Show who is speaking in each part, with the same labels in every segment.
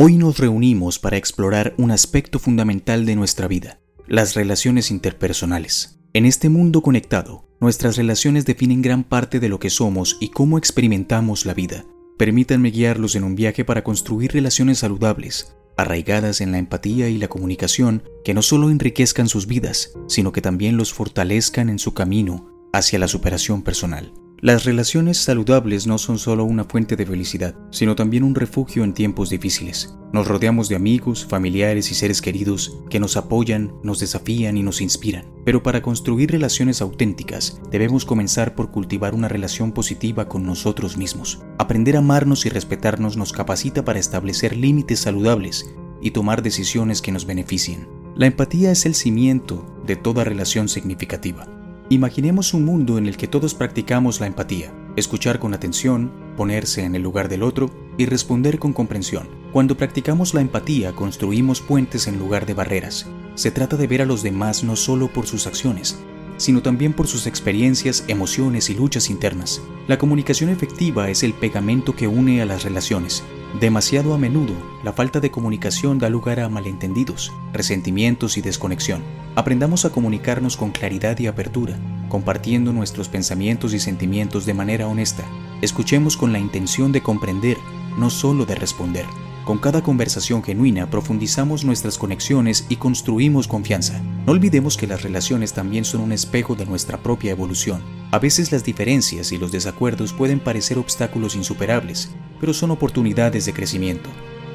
Speaker 1: Hoy nos reunimos para explorar un aspecto fundamental de nuestra vida, las relaciones interpersonales. En este mundo conectado, nuestras relaciones definen gran parte de lo que somos y cómo experimentamos la vida. Permítanme guiarlos en un viaje para construir relaciones saludables, arraigadas en la empatía y la comunicación, que no solo enriquezcan sus vidas, sino que también los fortalezcan en su camino hacia la superación personal. Las relaciones saludables no son solo una fuente de felicidad, sino también un refugio en tiempos difíciles. Nos rodeamos de amigos, familiares y seres queridos que nos apoyan, nos desafían y nos inspiran. Pero para construir relaciones auténticas, debemos comenzar por cultivar una relación positiva con nosotros mismos. Aprender a amarnos y respetarnos nos capacita para establecer límites saludables y tomar decisiones que nos beneficien. La empatía es el cimiento de toda relación significativa. Imaginemos un mundo en el que todos practicamos la empatía, escuchar con atención, ponerse en el lugar del otro y responder con comprensión. Cuando practicamos la empatía construimos puentes en lugar de barreras. Se trata de ver a los demás no solo por sus acciones, sino también por sus experiencias, emociones y luchas internas. La comunicación efectiva es el pegamento que une a las relaciones. Demasiado a menudo, la falta de comunicación da lugar a malentendidos, resentimientos y desconexión. Aprendamos a comunicarnos con claridad y apertura, compartiendo nuestros pensamientos y sentimientos de manera honesta. Escuchemos con la intención de comprender, no solo de responder. Con cada conversación genuina profundizamos nuestras conexiones y construimos confianza. No olvidemos que las relaciones también son un espejo de nuestra propia evolución. A veces las diferencias y los desacuerdos pueden parecer obstáculos insuperables, pero son oportunidades de crecimiento.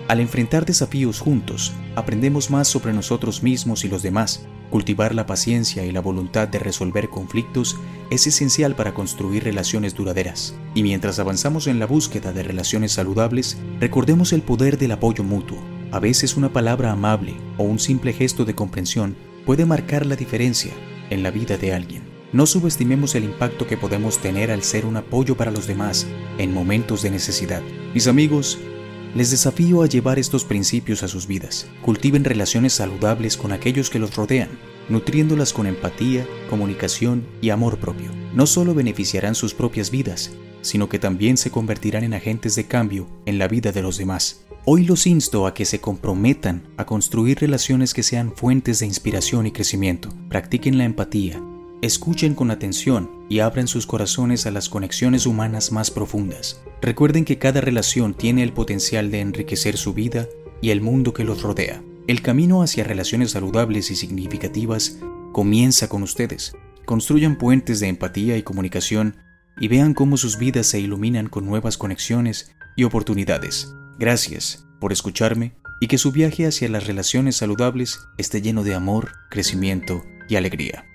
Speaker 1: Al enfrentar desafíos juntos, aprendemos más sobre nosotros mismos y los demás. Cultivar la paciencia y la voluntad de resolver conflictos es esencial para construir relaciones duraderas. Y mientras avanzamos en la búsqueda de relaciones saludables, recordemos el poder del apoyo mutuo. A veces una palabra amable o un simple gesto de comprensión puede marcar la diferencia en la vida de alguien. No subestimemos el impacto que podemos tener al ser un apoyo para los demás en momentos de necesidad. Mis amigos, les desafío a llevar estos principios a sus vidas. Cultiven relaciones saludables con aquellos que los rodean, nutriéndolas con empatía, comunicación y amor propio. No solo beneficiarán sus propias vidas, sino que también se convertirán en agentes de cambio en la vida de los demás. Hoy los insto a que se comprometan a construir relaciones que sean fuentes de inspiración y crecimiento. Practiquen la empatía, escuchen con atención y abran sus corazones a las conexiones humanas más profundas. Recuerden que cada relación tiene el potencial de enriquecer su vida y el mundo que los rodea. El camino hacia relaciones saludables y significativas comienza con ustedes. Construyan puentes de empatía y comunicación y vean cómo sus vidas se iluminan con nuevas conexiones y oportunidades. Gracias por escucharme y que su viaje hacia las relaciones saludables esté lleno de amor, crecimiento y alegría.